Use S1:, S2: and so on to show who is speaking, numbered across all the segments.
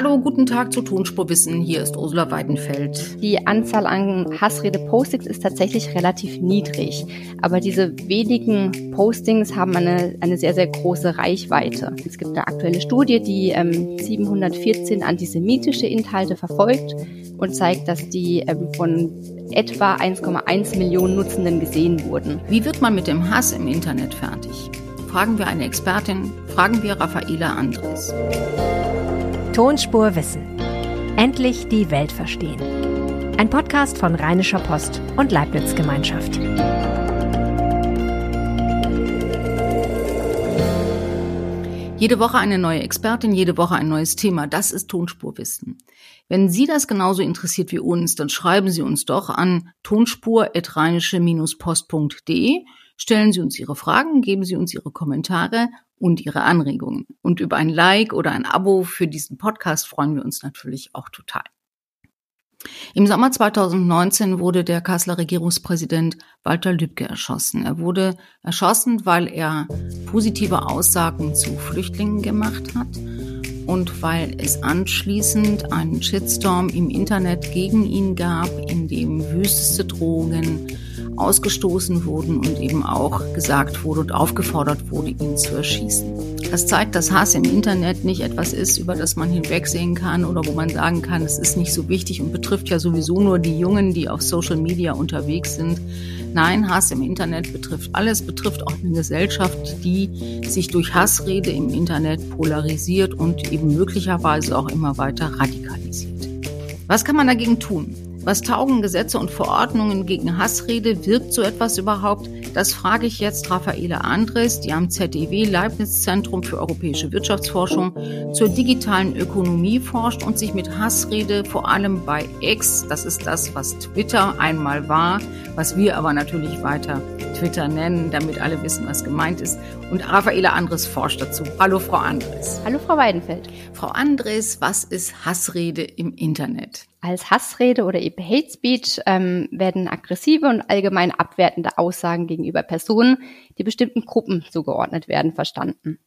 S1: Hallo, guten Tag zu Tonspurwissen. Hier ist Ursula Weidenfeld.
S2: Die Anzahl an Hassrede-Postings ist tatsächlich relativ niedrig. Aber diese wenigen Postings haben eine, eine sehr, sehr große Reichweite. Es gibt eine aktuelle Studie, die ähm, 714 antisemitische Inhalte verfolgt und zeigt, dass die ähm, von etwa 1,1 Millionen Nutzenden gesehen wurden.
S1: Wie wird man mit dem Hass im Internet fertig? Fragen wir eine Expertin, fragen wir Raffaela Andres.
S3: Tonspur Wissen. Endlich die Welt verstehen. Ein Podcast von Rheinischer Post und Leibniz Gemeinschaft.
S1: Jede Woche eine neue Expertin, jede Woche ein neues Thema. Das ist Tonspurwissen. Wenn Sie das genauso interessiert wie uns, dann schreiben Sie uns doch an tonspur-post.de. Stellen Sie uns Ihre Fragen, geben Sie uns Ihre Kommentare und Ihre Anregungen. Und über ein Like oder ein Abo für diesen Podcast freuen wir uns natürlich auch total. Im Sommer 2019 wurde der Kasseler Regierungspräsident Walter Lübcke erschossen. Er wurde erschossen, weil er positive Aussagen zu Flüchtlingen gemacht hat und weil es anschließend einen Shitstorm im Internet gegen ihn gab, in dem wüsteste Drohungen ausgestoßen wurden und eben auch gesagt wurde und aufgefordert wurde, ihn zu erschießen. Das zeigt, dass Hass im Internet nicht etwas ist, über das man hinwegsehen kann oder wo man sagen kann, es ist nicht so wichtig und betrifft ja sowieso nur die Jungen, die auf Social Media unterwegs sind. Nein, Hass im Internet betrifft alles, betrifft auch eine Gesellschaft, die sich durch Hassrede im Internet polarisiert und eben möglicherweise auch immer weiter radikalisiert. Was kann man dagegen tun? Was taugen Gesetze und Verordnungen gegen Hassrede? Wirkt so etwas überhaupt? Das frage ich jetzt Raffaele Andres, die am ZEW Leibniz Zentrum für europäische Wirtschaftsforschung zur digitalen Ökonomie forscht und sich mit Hassrede vor allem bei X, das ist das, was Twitter einmal war, was wir aber natürlich weiter Twitter nennen, damit alle wissen, was gemeint ist. Und Raffaele Andres forscht dazu. Hallo, Frau Andres.
S2: Hallo, Frau Weidenfeld.
S1: Frau Andres, was ist Hassrede im Internet?
S2: Als Hassrede oder eben Hate Speech ähm, werden aggressive und allgemein abwertende Aussagen gegenüber Personen, die bestimmten Gruppen zugeordnet werden, verstanden.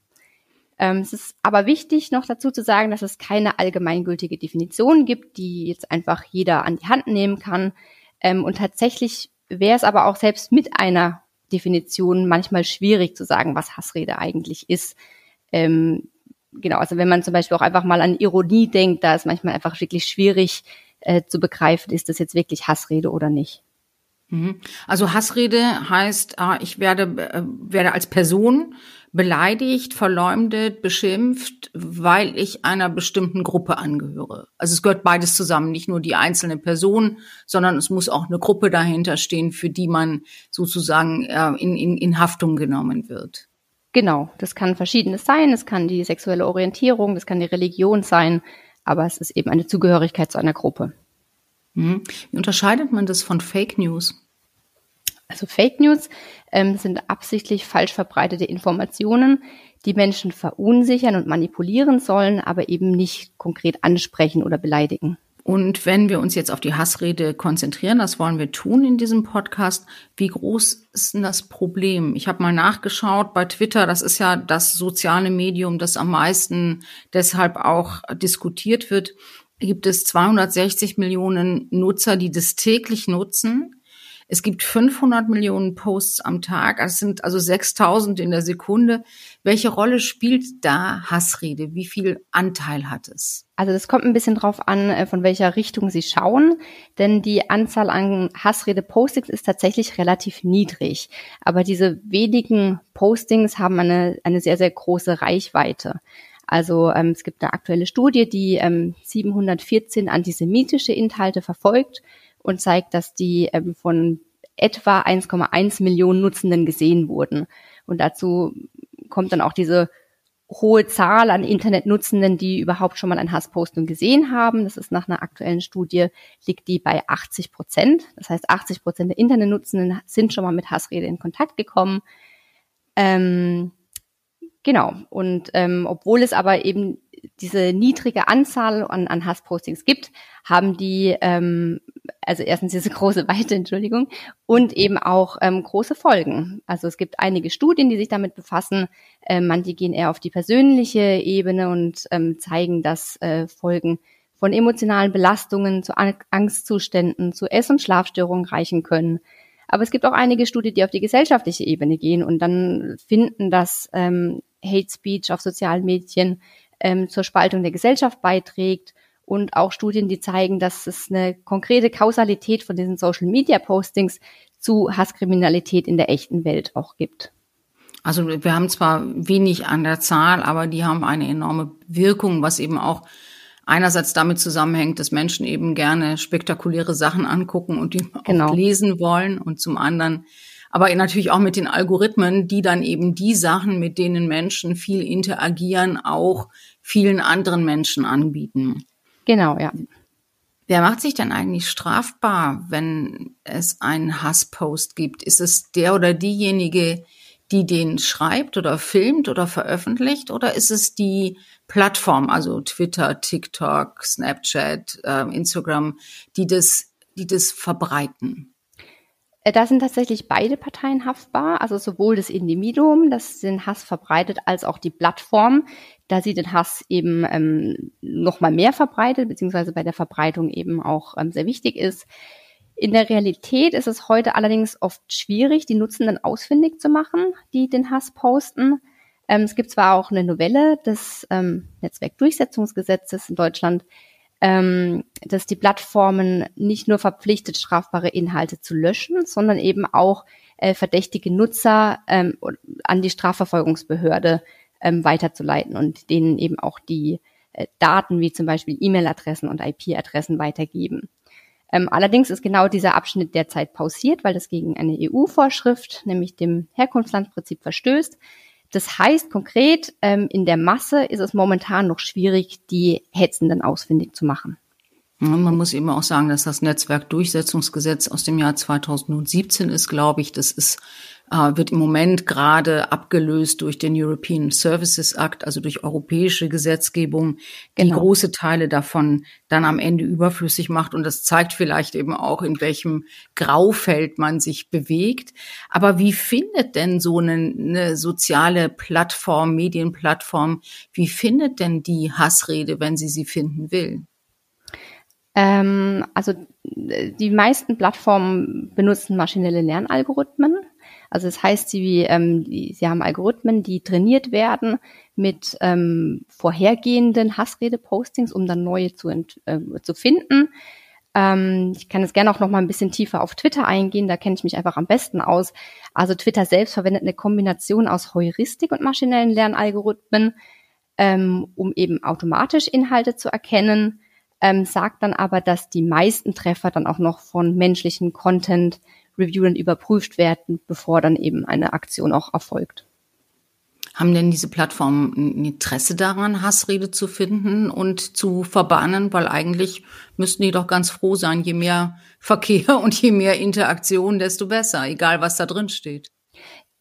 S2: Ähm, es ist aber wichtig, noch dazu zu sagen, dass es keine allgemeingültige Definition gibt, die jetzt einfach jeder an die Hand nehmen kann. Ähm, und tatsächlich wäre es aber auch selbst mit einer Definition manchmal schwierig zu sagen, was Hassrede eigentlich ist. Ähm, genau, also wenn man zum Beispiel auch einfach mal an Ironie denkt, da ist manchmal einfach wirklich schwierig äh, zu begreifen, ist das jetzt wirklich Hassrede oder nicht.
S1: Mhm. Also Hassrede heißt, ah, ich werde, äh, werde als Person beleidigt, verleumdet, beschimpft, weil ich einer bestimmten Gruppe angehöre. Also es gehört beides zusammen, nicht nur die einzelne Person, sondern es muss auch eine Gruppe dahinter stehen, für die man sozusagen äh, in, in, in Haftung genommen wird.
S2: Genau, das kann verschiedenes sein. Es kann die sexuelle Orientierung, das kann die Religion sein, aber es ist eben eine Zugehörigkeit zu einer Gruppe.
S1: Mhm. Wie unterscheidet man das von Fake News?
S2: Also Fake News ähm, sind absichtlich falsch verbreitete Informationen, die Menschen verunsichern und manipulieren sollen, aber eben nicht konkret ansprechen oder beleidigen.
S1: Und wenn wir uns jetzt auf die Hassrede konzentrieren, das wollen wir tun in diesem Podcast, wie groß ist denn das Problem? Ich habe mal nachgeschaut bei Twitter, das ist ja das soziale Medium, das am meisten deshalb auch diskutiert wird. Gibt es 260 Millionen Nutzer, die das täglich nutzen. Es gibt 500 Millionen Posts am Tag, das sind also 6000 in der Sekunde. Welche Rolle spielt da Hassrede? Wie viel Anteil hat es?
S2: Also das kommt ein bisschen drauf an, äh, von welcher Richtung Sie schauen, denn die Anzahl an Hassrede-Postings ist tatsächlich relativ niedrig. Aber diese wenigen Postings haben eine, eine sehr, sehr große Reichweite. Also ähm, es gibt eine aktuelle Studie, die ähm, 714 antisemitische Inhalte verfolgt und zeigt, dass die ähm, von etwa 1,1 Millionen Nutzenden gesehen wurden. Und dazu kommt dann auch diese hohe Zahl an Internetnutzenden, die überhaupt schon mal ein Hassposting gesehen haben. Das ist nach einer aktuellen Studie, liegt die bei 80 Prozent. Das heißt, 80 Prozent der Internetnutzenden sind schon mal mit Hassrede in Kontakt gekommen. Ähm, genau. Und ähm, obwohl es aber eben diese niedrige Anzahl an, an Hasspostings gibt, haben die ähm, also erstens diese große Weite, Entschuldigung, und eben auch ähm, große Folgen. Also es gibt einige Studien, die sich damit befassen. Ähm, manche gehen eher auf die persönliche Ebene und ähm, zeigen, dass äh, Folgen von emotionalen Belastungen zu Angstzuständen, zu Ess- und Schlafstörungen reichen können. Aber es gibt auch einige Studien, die auf die gesellschaftliche Ebene gehen und dann finden, dass ähm, Hate Speech auf sozialen Medien ähm, zur Spaltung der Gesellschaft beiträgt und auch Studien, die zeigen, dass es eine konkrete Kausalität von diesen Social Media Postings zu Hasskriminalität in der echten Welt auch gibt.
S1: Also wir haben zwar wenig an der Zahl, aber die haben eine enorme Wirkung, was eben auch einerseits damit zusammenhängt, dass Menschen eben gerne spektakuläre Sachen angucken und die genau. auch lesen wollen und zum anderen aber natürlich auch mit den Algorithmen, die dann eben die Sachen, mit denen Menschen viel interagieren, auch vielen anderen Menschen anbieten.
S2: Genau, ja.
S1: Wer macht sich denn eigentlich strafbar, wenn es einen Hasspost gibt? Ist es der oder diejenige, die den schreibt oder filmt oder veröffentlicht? Oder ist es die Plattform, also Twitter, TikTok, Snapchat, äh, Instagram, die das, die das verbreiten?
S2: Äh, da sind tatsächlich beide Parteien haftbar, also sowohl das Individuum, das den Hass verbreitet, als auch die Plattform, da sie den Hass eben ähm, noch mal mehr verbreitet, beziehungsweise bei der Verbreitung eben auch ähm, sehr wichtig ist. In der Realität ist es heute allerdings oft schwierig, die Nutzenden ausfindig zu machen, die den Hass posten. Ähm, es gibt zwar auch eine Novelle des ähm, Netzwerkdurchsetzungsgesetzes in Deutschland, ähm, dass die Plattformen nicht nur verpflichtet, strafbare Inhalte zu löschen, sondern eben auch äh, verdächtige Nutzer ähm, an die Strafverfolgungsbehörde ähm, weiterzuleiten und denen eben auch die äh, Daten wie zum Beispiel E-Mail-Adressen und IP-Adressen weitergeben. Ähm, allerdings ist genau dieser Abschnitt derzeit pausiert, weil das gegen eine EU-Vorschrift, nämlich dem Herkunftslandprinzip, verstößt. Das heißt konkret, ähm, in der Masse ist es momentan noch schwierig, die Hetzenden ausfindig zu machen.
S1: Man muss eben auch sagen, dass das Netzwerkdurchsetzungsgesetz aus dem Jahr 2017 ist, glaube ich. Das ist äh, wird im Moment gerade abgelöst durch den European Services Act, also durch europäische Gesetzgebung, die genau. große Teile davon dann am Ende überflüssig macht. Und das zeigt vielleicht eben auch, in welchem Graufeld man sich bewegt. Aber wie findet denn so eine, eine soziale Plattform, Medienplattform, wie findet denn die Hassrede, wenn sie sie finden will?
S2: Ähm, also die meisten Plattformen benutzen maschinelle Lernalgorithmen. Also das heißt, sie, ähm, die, sie haben Algorithmen, die trainiert werden mit ähm, vorhergehenden Hassrede-Postings, um dann neue zu, äh, zu finden. Ähm, ich kann jetzt gerne auch noch mal ein bisschen tiefer auf Twitter eingehen, da kenne ich mich einfach am besten aus. Also Twitter selbst verwendet eine Kombination aus Heuristik und maschinellen Lernalgorithmen, ähm, um eben automatisch Inhalte zu erkennen, ähm, sagt dann aber, dass die meisten Treffer dann auch noch von menschlichen Content Reviewern überprüft werden, bevor dann eben eine Aktion auch erfolgt.
S1: Haben denn diese Plattformen ein Interesse daran, Hassrede zu finden und zu verbannen? Weil eigentlich müssten die doch ganz froh sein, je mehr Verkehr und je mehr Interaktion, desto besser, egal was da drin steht.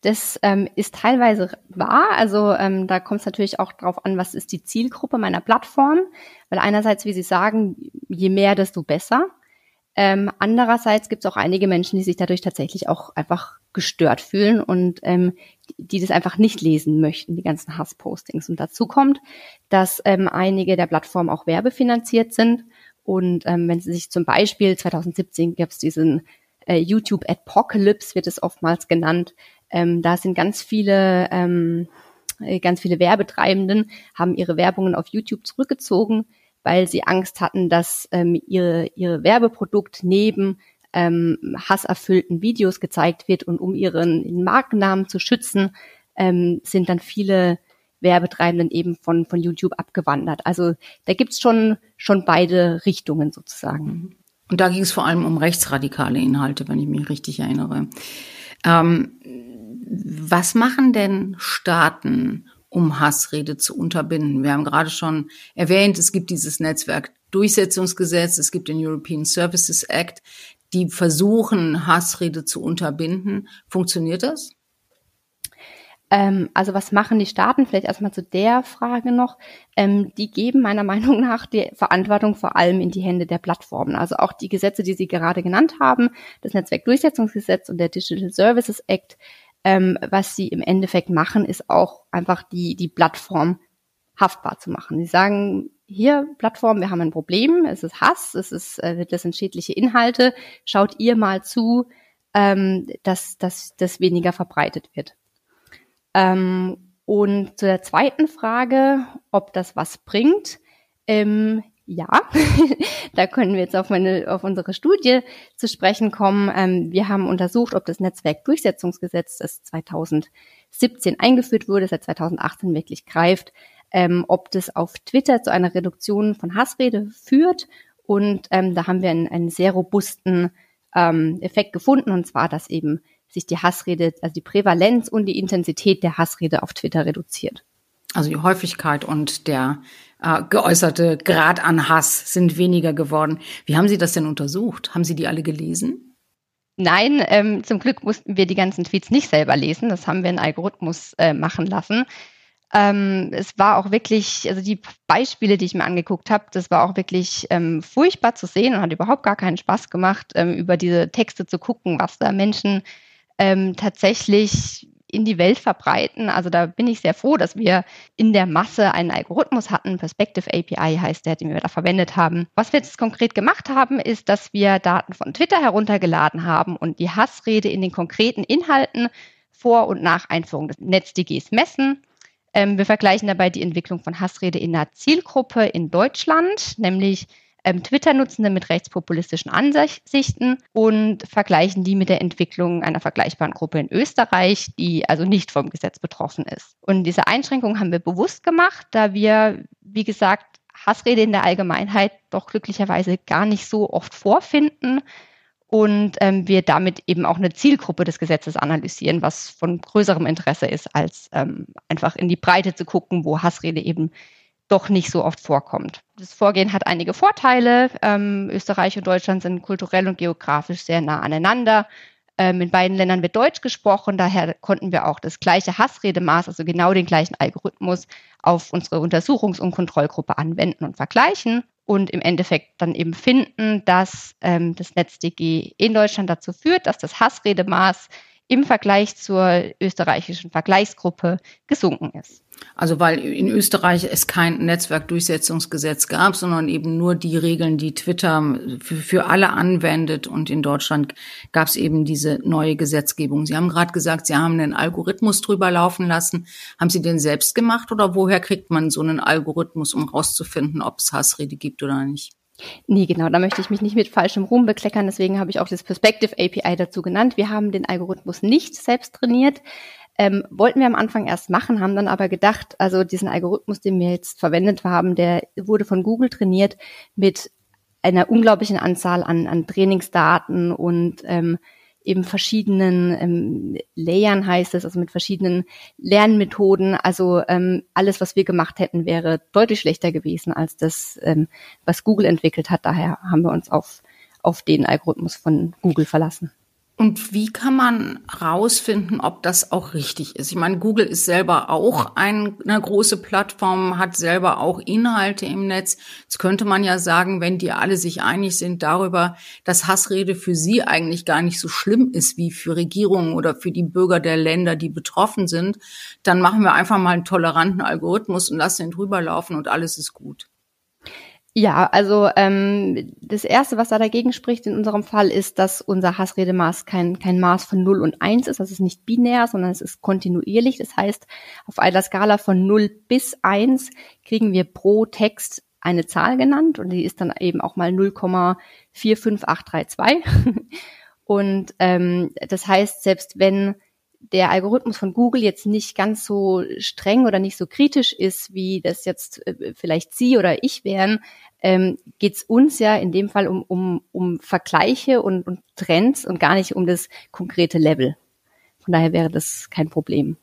S2: Das ähm, ist teilweise wahr. Also ähm, da kommt es natürlich auch drauf an, was ist die Zielgruppe meiner Plattform. Weil einerseits, wie Sie sagen, je mehr, desto besser. Ähm, andererseits gibt es auch einige Menschen, die sich dadurch tatsächlich auch einfach gestört fühlen und ähm, die das einfach nicht lesen möchten, die ganzen Hasspostings. Und dazu kommt, dass ähm, einige der Plattformen auch werbefinanziert sind. Und ähm, wenn Sie sich zum Beispiel 2017 gab es diesen äh, YouTube Apocalypse, wird es oftmals genannt. Ähm, da sind ganz viele ähm, äh, ganz viele Werbetreibenden haben ihre Werbungen auf YouTube zurückgezogen, weil sie Angst hatten, dass ähm, ihre, ihre Werbeprodukt neben ähm, hasserfüllten Videos gezeigt wird und um ihren Markennamen zu schützen, ähm, sind dann viele Werbetreibenden eben von, von YouTube abgewandert. Also da gibt's schon, schon beide Richtungen sozusagen.
S1: Und da ging es vor allem um rechtsradikale Inhalte, wenn ich mich richtig erinnere. Ähm, was machen denn Staaten, um Hassrede zu unterbinden. Wir haben gerade schon erwähnt, es gibt dieses Netzwerkdurchsetzungsgesetz, es gibt den European Services Act, die versuchen, Hassrede zu unterbinden. Funktioniert das?
S2: Ähm, also was machen die Staaten? Vielleicht erstmal zu der Frage noch. Ähm, die geben meiner Meinung nach die Verantwortung vor allem in die Hände der Plattformen. Also auch die Gesetze, die Sie gerade genannt haben, das Netzwerkdurchsetzungsgesetz und der Digital Services Act, ähm, was sie im Endeffekt machen, ist auch einfach die, die Plattform haftbar zu machen. Sie sagen, hier Plattform, wir haben ein Problem, es ist Hass, es ist, äh, das sind schädliche Inhalte, schaut ihr mal zu, ähm, dass, dass das weniger verbreitet wird. Ähm, und zu der zweiten Frage, ob das was bringt, ähm, ja, da können wir jetzt auf, meine, auf unsere Studie zu sprechen kommen. Ähm, wir haben untersucht, ob das Netzwerkdurchsetzungsgesetz, das 2017 eingeführt wurde, seit 2018 wirklich greift, ähm, ob das auf Twitter zu einer Reduktion von Hassrede führt. Und ähm, da haben wir einen, einen sehr robusten ähm, Effekt gefunden, und zwar, dass eben sich die Hassrede, also die Prävalenz und die Intensität der Hassrede auf Twitter reduziert.
S1: Also die Häufigkeit und der äh, geäußerte Grad an Hass sind weniger geworden. Wie haben Sie das denn untersucht? Haben Sie die alle gelesen?
S2: Nein, ähm, zum Glück mussten wir die ganzen Tweets nicht selber lesen. Das haben wir in Algorithmus äh, machen lassen. Ähm, es war auch wirklich, also die Beispiele, die ich mir angeguckt habe, das war auch wirklich ähm, furchtbar zu sehen und hat überhaupt gar keinen Spaß gemacht, ähm, über diese Texte zu gucken, was da Menschen ähm, tatsächlich in die Welt verbreiten. Also da bin ich sehr froh, dass wir in der Masse einen Algorithmus hatten. Perspective API heißt der, den wir da verwendet haben. Was wir jetzt konkret gemacht haben, ist, dass wir Daten von Twitter heruntergeladen haben und die Hassrede in den konkreten Inhalten vor und nach Einführung des NetzDGs messen ähm, wir vergleichen dabei die Entwicklung von Hassrede in einer Zielgruppe in Deutschland, nämlich ähm, Twitter-Nutzende mit rechtspopulistischen Ansichten und vergleichen die mit der Entwicklung einer vergleichbaren Gruppe in Österreich, die also nicht vom Gesetz betroffen ist. Und diese Einschränkung haben wir bewusst gemacht, da wir, wie gesagt, Hassrede in der Allgemeinheit doch glücklicherweise gar nicht so oft vorfinden und ähm, wir damit eben auch eine Zielgruppe des Gesetzes analysieren, was von größerem Interesse ist, als ähm, einfach in die Breite zu gucken, wo Hassrede eben doch nicht so oft vorkommt. Das Vorgehen hat einige Vorteile. Ähm, Österreich und Deutschland sind kulturell und geografisch sehr nah aneinander. Ähm, in beiden Ländern wird Deutsch gesprochen, daher konnten wir auch das gleiche Hassredemaß, also genau den gleichen Algorithmus, auf unsere Untersuchungs- und Kontrollgruppe anwenden und vergleichen und im Endeffekt dann eben finden, dass ähm, das NetzDG in Deutschland dazu führt, dass das Hassredemaß im Vergleich zur österreichischen Vergleichsgruppe gesunken ist.
S1: Also weil in Österreich es kein Netzwerkdurchsetzungsgesetz gab, sondern eben nur die Regeln, die Twitter für, für alle anwendet. Und in Deutschland gab es eben diese neue Gesetzgebung. Sie haben gerade gesagt, Sie haben einen Algorithmus drüber laufen lassen. Haben Sie den selbst gemacht oder woher kriegt man so einen Algorithmus, um rauszufinden, ob es Hassrede gibt oder nicht?
S2: Nee, genau, da möchte ich mich nicht mit falschem Ruhm bekleckern, deswegen habe ich auch das Perspective API dazu genannt. Wir haben den Algorithmus nicht selbst trainiert. Ähm, wollten wir am Anfang erst machen, haben dann aber gedacht, also diesen Algorithmus, den wir jetzt verwendet haben, der wurde von Google trainiert mit einer unglaublichen Anzahl an, an Trainingsdaten und ähm, eben verschiedenen ähm, Layern heißt es, also mit verschiedenen Lernmethoden. Also ähm, alles, was wir gemacht hätten, wäre deutlich schlechter gewesen als das, ähm, was Google entwickelt hat. Daher haben wir uns auf, auf den Algorithmus von Google verlassen.
S1: Und wie kann man rausfinden, ob das auch richtig ist? Ich meine, Google ist selber auch ein, eine große Plattform, hat selber auch Inhalte im Netz. Jetzt könnte man ja sagen, wenn die alle sich einig sind darüber, dass Hassrede für sie eigentlich gar nicht so schlimm ist wie für Regierungen oder für die Bürger der Länder, die betroffen sind, dann machen wir einfach mal einen toleranten Algorithmus und lassen ihn drüber laufen und alles ist gut.
S2: Ja, also ähm, das Erste, was da dagegen spricht in unserem Fall, ist, dass unser Hassredemaß kein, kein Maß von 0 und 1 ist. Das ist nicht binär, sondern es ist kontinuierlich. Das heißt, auf einer Skala von 0 bis 1 kriegen wir pro Text eine Zahl genannt und die ist dann eben auch mal 0,45832. und ähm, das heißt, selbst wenn der Algorithmus von Google jetzt nicht ganz so streng oder nicht so kritisch ist, wie das jetzt äh, vielleicht Sie oder ich wären, ähm, geht es uns ja in dem Fall um, um, um Vergleiche und, und Trends und gar nicht um das konkrete Level. Von daher wäre das kein Problem.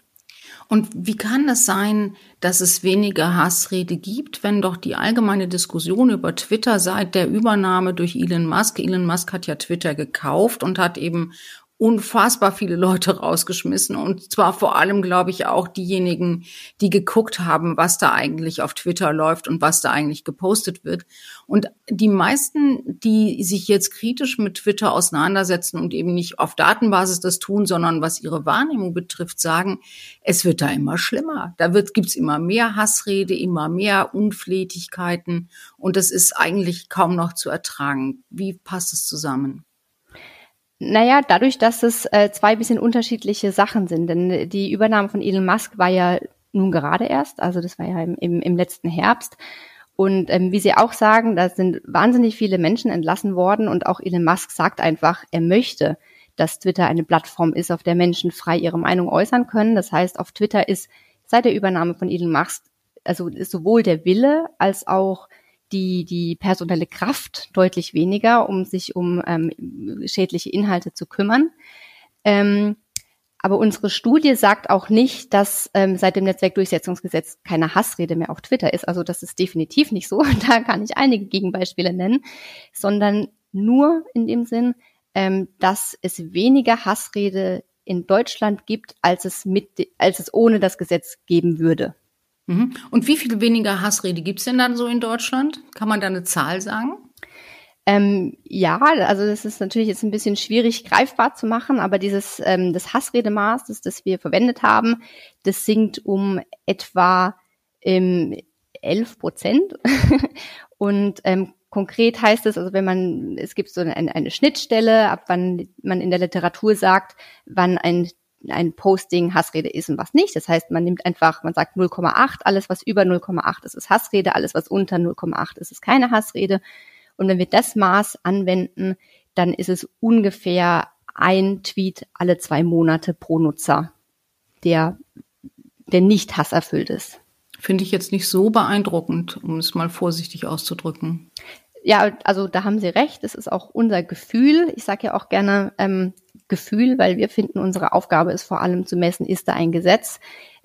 S1: Und wie kann es sein, dass es weniger Hassrede gibt, wenn doch die allgemeine Diskussion über Twitter seit der Übernahme durch Elon Musk, Elon Musk hat ja Twitter gekauft und hat eben unfassbar viele Leute rausgeschmissen und zwar vor allem, glaube ich, auch diejenigen, die geguckt haben, was da eigentlich auf Twitter läuft und was da eigentlich gepostet wird. Und die meisten, die sich jetzt kritisch mit Twitter auseinandersetzen und eben nicht auf Datenbasis das tun, sondern was ihre Wahrnehmung betrifft, sagen, es wird da immer schlimmer. Da wird, gibt's immer mehr Hassrede, immer mehr Unflätigkeiten und das ist eigentlich kaum noch zu ertragen. Wie passt es zusammen?
S2: Naja, dadurch, dass es äh, zwei bisschen unterschiedliche Sachen sind. Denn die Übernahme von Elon Musk war ja nun gerade erst, also das war ja im, im, im letzten Herbst. Und ähm, wie Sie auch sagen, da sind wahnsinnig viele Menschen entlassen worden und auch Elon Musk sagt einfach, er möchte, dass Twitter eine Plattform ist, auf der Menschen frei ihre Meinung äußern können. Das heißt, auf Twitter ist seit der Übernahme von Elon Musk also sowohl der Wille als auch die, die personelle Kraft deutlich weniger, um sich um ähm, schädliche Inhalte zu kümmern. Ähm, aber unsere Studie sagt auch nicht, dass ähm, seit dem Netzwerkdurchsetzungsgesetz keine Hassrede mehr auf Twitter ist. Also das ist definitiv nicht so. Da kann ich einige Gegenbeispiele nennen, sondern nur in dem Sinn, ähm, dass es weniger Hassrede in Deutschland gibt, als es mit, als es ohne das Gesetz geben würde.
S1: Mhm. Und wie viel weniger Hassrede gibt's denn dann so in Deutschland? Kann man da eine Zahl sagen?
S2: Ähm, ja, also das ist natürlich jetzt ein bisschen schwierig greifbar zu machen, aber dieses ähm, das Hassredemaß, das, das wir verwendet haben, das sinkt um etwa ähm, 11 Prozent. Und ähm, konkret heißt es, also wenn man, es gibt so eine, eine Schnittstelle, ab wann man in der Literatur sagt, wann ein ein Posting Hassrede ist und was nicht. Das heißt, man nimmt einfach, man sagt 0,8, alles was über 0,8 ist, ist Hassrede, alles was unter 0,8 ist, ist keine Hassrede. Und wenn wir das Maß anwenden, dann ist es ungefähr ein Tweet alle zwei Monate pro Nutzer, der, der nicht hasserfüllt ist.
S1: Finde ich jetzt nicht so beeindruckend, um es mal vorsichtig auszudrücken.
S2: Ja, also da haben Sie recht. Es ist auch unser Gefühl. Ich sage ja auch gerne ähm, Gefühl, weil wir finden, unsere Aufgabe ist vor allem zu messen, ist da ein Gesetz.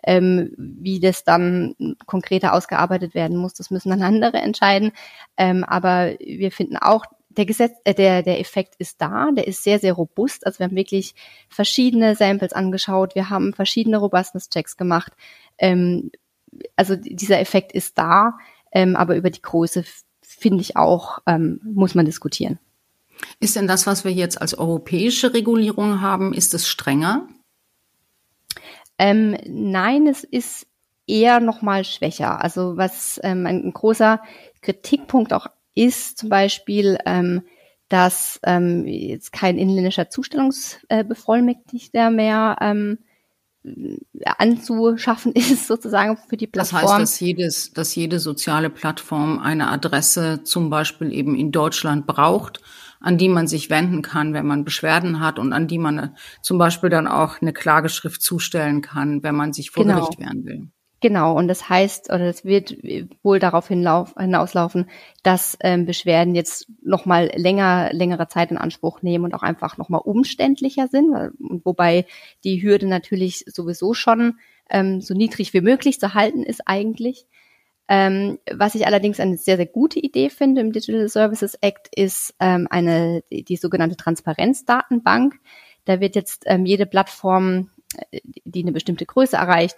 S2: Ähm, wie das dann konkreter ausgearbeitet werden muss, das müssen dann andere entscheiden. Ähm, aber wir finden auch, der Gesetz, äh, der, der Effekt ist da, der ist sehr, sehr robust. Also wir haben wirklich verschiedene Samples angeschaut, wir haben verschiedene Robustness-Checks gemacht. Ähm, also dieser Effekt ist da, ähm, aber über die Größe finde ich auch, ähm, muss man diskutieren.
S1: Ist denn das, was wir jetzt als europäische Regulierung haben, ist es strenger?
S2: Ähm, nein, es ist eher noch mal schwächer. Also was ähm, ein, großer Kritikpunkt auch ist, zum Beispiel, ähm, dass ähm, jetzt kein inländischer Zustellungsbevollmächtigter mehr ähm, anzuschaffen ist, sozusagen für die Plattform.
S1: Das heißt, dass, jedes, dass jede soziale Plattform eine Adresse zum Beispiel eben in Deutschland braucht, an die man sich wenden kann, wenn man Beschwerden hat und an die man äh, zum Beispiel dann auch eine Klageschrift zustellen kann, wenn man sich vor genau. Gericht wehren will.
S2: Genau, und das heißt, oder das wird wohl darauf hinauslaufen, dass ähm, Beschwerden jetzt nochmal länger, längere Zeit in Anspruch nehmen und auch einfach nochmal umständlicher sind, wobei die Hürde natürlich sowieso schon ähm, so niedrig wie möglich zu halten ist eigentlich. Ähm, was ich allerdings eine sehr, sehr gute Idee finde im Digital Services Act ist ähm, eine, die, die sogenannte Transparenzdatenbank. Da wird jetzt ähm, jede Plattform, äh, die eine bestimmte Größe erreicht,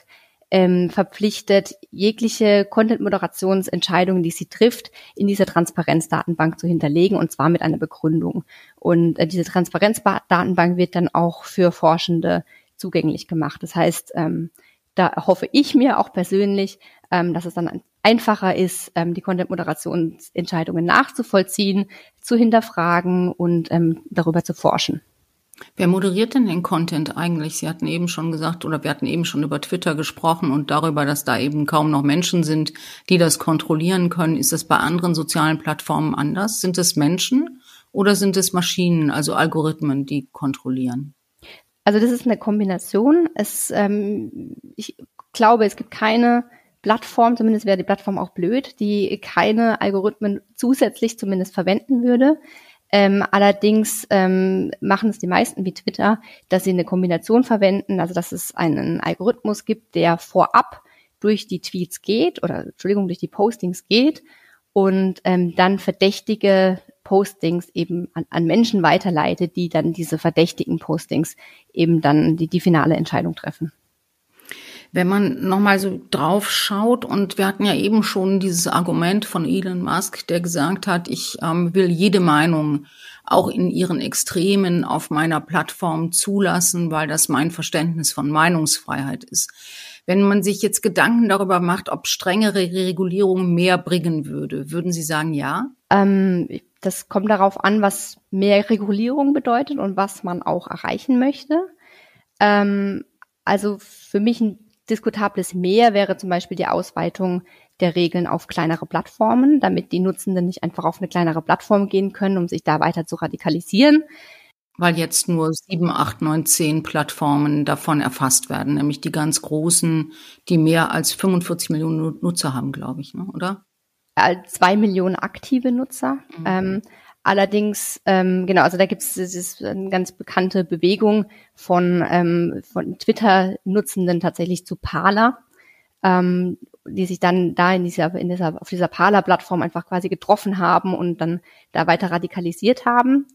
S2: ähm, verpflichtet, jegliche Content-Moderationsentscheidungen, die sie trifft, in dieser Transparenzdatenbank zu hinterlegen und zwar mit einer Begründung. Und äh, diese Transparenzdatenbank wird dann auch für Forschende zugänglich gemacht. Das heißt, ähm, da hoffe ich mir auch persönlich, ähm, dass es dann einfacher ist, ähm, die Content-Moderationsentscheidungen nachzuvollziehen, zu hinterfragen und ähm, darüber zu forschen.
S1: Wer moderiert denn den Content eigentlich? Sie hatten eben schon gesagt, oder wir hatten eben schon über Twitter gesprochen und darüber, dass da eben kaum noch Menschen sind, die das kontrollieren können. Ist das bei anderen sozialen Plattformen anders? Sind es Menschen oder sind es Maschinen, also Algorithmen, die kontrollieren?
S2: Also das ist eine Kombination. Es, ähm, ich glaube, es gibt keine Plattform, zumindest wäre die Plattform auch blöd, die keine Algorithmen zusätzlich zumindest verwenden würde. Ähm, allerdings ähm, machen es die meisten wie Twitter, dass sie eine Kombination verwenden, also dass es einen Algorithmus gibt, der vorab durch die Tweets geht oder Entschuldigung, durch die Postings geht und ähm, dann verdächtige Postings eben an, an Menschen weiterleitet, die dann diese verdächtigen Postings eben dann die, die finale Entscheidung treffen.
S1: Wenn man nochmal so drauf schaut, und wir hatten ja eben schon dieses Argument von Elon Musk, der gesagt hat, ich ähm, will jede Meinung auch in ihren Extremen auf meiner Plattform zulassen, weil das mein Verständnis von Meinungsfreiheit ist. Wenn man sich jetzt Gedanken darüber macht, ob strengere Regulierung mehr bringen würde, würden Sie sagen, ja?
S2: Ähm, das kommt darauf an, was mehr Regulierung bedeutet und was man auch erreichen möchte. Ähm, also für mich ein diskutables Mehr wäre zum Beispiel die Ausweitung der Regeln auf kleinere Plattformen, damit die Nutzenden nicht einfach auf eine kleinere Plattform gehen können, um sich da weiter zu radikalisieren.
S1: Weil jetzt nur sieben, acht, neun, zehn Plattformen davon erfasst werden, nämlich die ganz großen, die mehr als 45 Millionen Nutzer haben, glaube ich, ne? oder?
S2: Zwei Millionen aktive Nutzer. Mhm. Ähm, allerdings, ähm, genau, also da gibt es eine ganz bekannte Bewegung von, ähm, von Twitter-Nutzenden tatsächlich zu Parler, ähm, die sich dann da in dieser, in dieser, auf dieser Parler-Plattform einfach quasi getroffen haben und dann da weiter radikalisiert haben.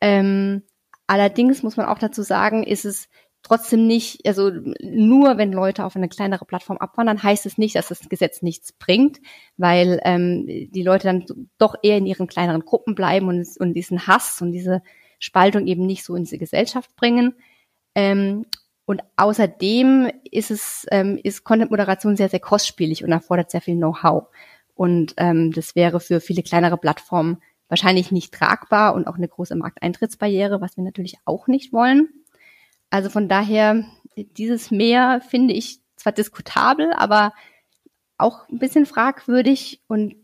S2: Ähm, allerdings muss man auch dazu sagen, ist es trotzdem nicht, also nur wenn Leute auf eine kleinere Plattform abwandern, heißt es nicht, dass das Gesetz nichts bringt, weil ähm, die Leute dann doch eher in ihren kleineren Gruppen bleiben und, und diesen Hass und diese Spaltung eben nicht so in diese Gesellschaft bringen. Ähm, und außerdem ist es, ähm, ist Content-Moderation sehr, sehr kostspielig und erfordert sehr viel Know-how. Und ähm, das wäre für viele kleinere Plattformen wahrscheinlich nicht tragbar und auch eine große Markteintrittsbarriere, was wir natürlich auch nicht wollen. Also von daher, dieses Mehr finde ich zwar diskutabel, aber auch ein bisschen fragwürdig und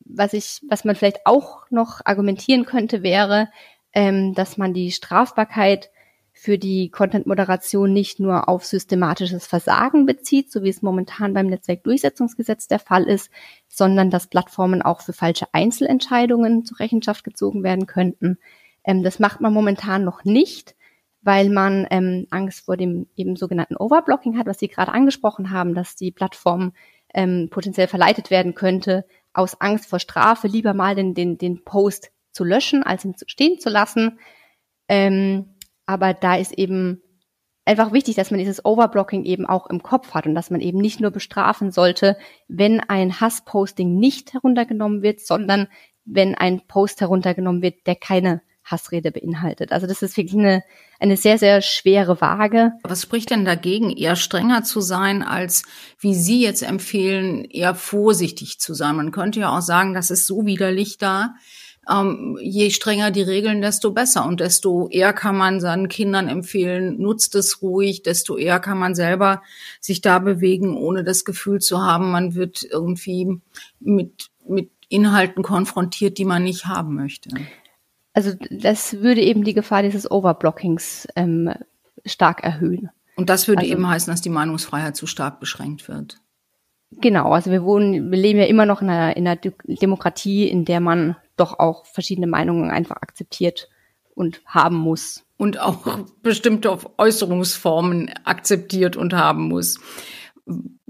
S2: was ich, was man vielleicht auch noch argumentieren könnte, wäre, ähm, dass man die Strafbarkeit für die Content-Moderation nicht nur auf systematisches Versagen bezieht, so wie es momentan beim Netzwerkdurchsetzungsgesetz der Fall ist, sondern dass Plattformen auch für falsche Einzelentscheidungen zur Rechenschaft gezogen werden könnten. Ähm, das macht man momentan noch nicht, weil man ähm, Angst vor dem eben sogenannten Overblocking hat, was Sie gerade angesprochen haben, dass die Plattform ähm, potenziell verleitet werden könnte, aus Angst vor Strafe lieber mal den, den, den Post zu löschen, als ihn stehen zu lassen. Ähm, aber da ist eben einfach wichtig, dass man dieses Overblocking eben auch im Kopf hat und dass man eben nicht nur bestrafen sollte, wenn ein Hassposting nicht heruntergenommen wird, sondern wenn ein Post heruntergenommen wird, der keine Hassrede beinhaltet. Also das ist wirklich eine, eine sehr, sehr schwere Waage.
S1: Was spricht denn dagegen, eher strenger zu sein, als wie Sie jetzt empfehlen, eher vorsichtig zu sein? Man könnte ja auch sagen, das ist so widerlich da, ähm, je strenger die Regeln, desto besser. Und desto eher kann man seinen Kindern empfehlen, nutzt es ruhig, desto eher kann man selber sich da bewegen, ohne das Gefühl zu haben, man wird irgendwie mit, mit Inhalten konfrontiert, die man nicht haben möchte.
S2: Also das würde eben die Gefahr dieses Overblockings ähm, stark erhöhen.
S1: Und das würde also, eben heißen, dass die Meinungsfreiheit zu stark beschränkt wird.
S2: Genau, also wir wohnen, wir leben ja immer noch in einer, in einer Demokratie, in der man doch auch verschiedene Meinungen einfach akzeptiert und haben muss.
S1: Und auch bestimmte Äußerungsformen akzeptiert und haben muss.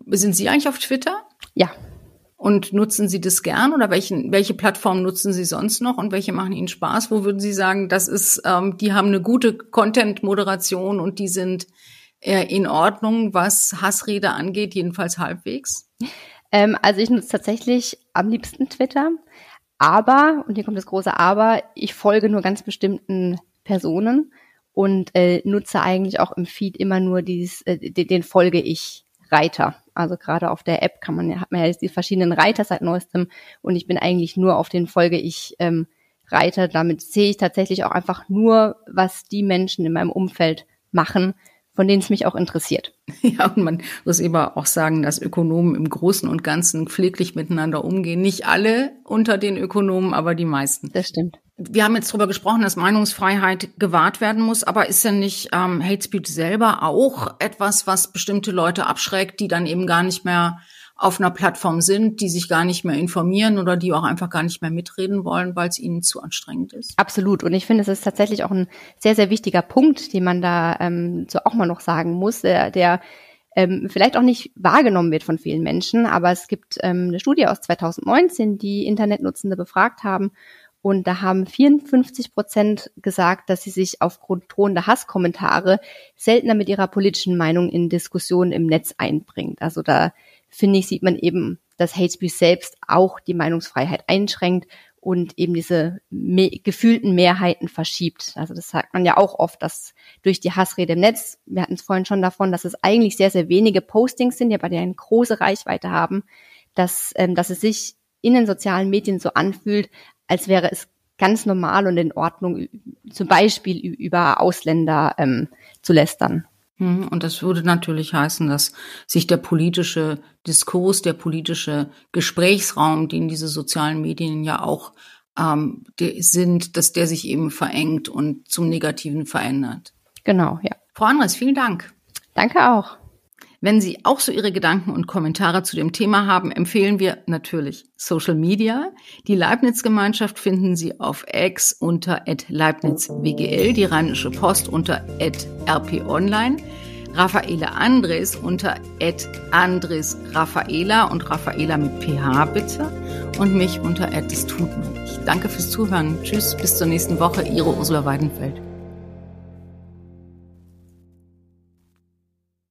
S1: Sind Sie eigentlich auf Twitter?
S2: Ja.
S1: Und nutzen Sie das gern oder welchen, welche Plattform nutzen Sie sonst noch und welche machen Ihnen Spaß? Wo würden Sie sagen, das ist, ähm, die haben eine gute Content-Moderation und die sind äh, in Ordnung, was Hassrede angeht, jedenfalls halbwegs?
S2: Ähm, also ich nutze tatsächlich am liebsten Twitter. Aber, und hier kommt das große Aber, ich folge nur ganz bestimmten Personen und äh, nutze eigentlich auch im Feed immer nur dieses, äh, den, den folge ich Reiter. Also gerade auf der App kann man ja, hat man ja die verschiedenen Reiter seit neuestem und ich bin eigentlich nur auf den folge ich ähm, Reiter. Damit sehe ich tatsächlich auch einfach nur, was die Menschen in meinem Umfeld machen von denen es mich auch interessiert.
S1: Ja, und man muss eben auch sagen, dass Ökonomen im Großen und Ganzen pfleglich miteinander umgehen. Nicht alle unter den Ökonomen, aber die meisten.
S2: Das stimmt.
S1: Wir haben jetzt darüber gesprochen, dass Meinungsfreiheit gewahrt werden muss, aber ist denn nicht ähm, Hate Speech selber auch etwas, was bestimmte Leute abschreckt, die dann eben gar nicht mehr auf einer Plattform sind, die sich gar nicht mehr informieren oder die auch einfach gar nicht mehr mitreden wollen, weil es ihnen zu anstrengend ist.
S2: Absolut. Und ich finde, es ist tatsächlich auch ein sehr, sehr wichtiger Punkt, den man da ähm, so auch mal noch sagen muss, der, der ähm, vielleicht auch nicht wahrgenommen wird von vielen Menschen. Aber es gibt ähm, eine Studie aus 2019, die Internetnutzende befragt haben Und da haben 54 Prozent gesagt, dass sie sich aufgrund drohender Hasskommentare seltener mit ihrer politischen Meinung in Diskussionen im Netz einbringt. Also da finde ich, sieht man eben, dass Hate Speech selbst auch die Meinungsfreiheit einschränkt und eben diese me gefühlten Mehrheiten verschiebt. Also das sagt man ja auch oft, dass durch die Hassrede im Netz, wir hatten es vorhin schon davon, dass es eigentlich sehr, sehr wenige Postings sind, die aber die eine große Reichweite haben, dass, ähm, dass es sich in den sozialen Medien so anfühlt, als wäre es ganz normal und in Ordnung, zum Beispiel über Ausländer ähm, zu lästern.
S1: Hm, und das würde natürlich heißen, dass sich der politische Diskurs, der politische Gesprächsraum, den diese sozialen Medien ja auch ähm, sind, dass der sich eben verengt und zum Negativen verändert.
S2: Genau, ja.
S1: Frau Andres, vielen Dank.
S2: Danke auch.
S1: Wenn Sie auch so Ihre Gedanken und Kommentare zu dem Thema haben, empfehlen wir natürlich Social Media. Die Leibniz-Gemeinschaft finden Sie auf X unter @leibnizwgl, die Rheinische Post unter @rponline, Raffaela Andres unter Andres Raffaela und Raffaela mit PH bitte und mich unter das tut mir. Danke fürs Zuhören. Tschüss, bis zur nächsten Woche. Ihre Ursula Weidenfeld.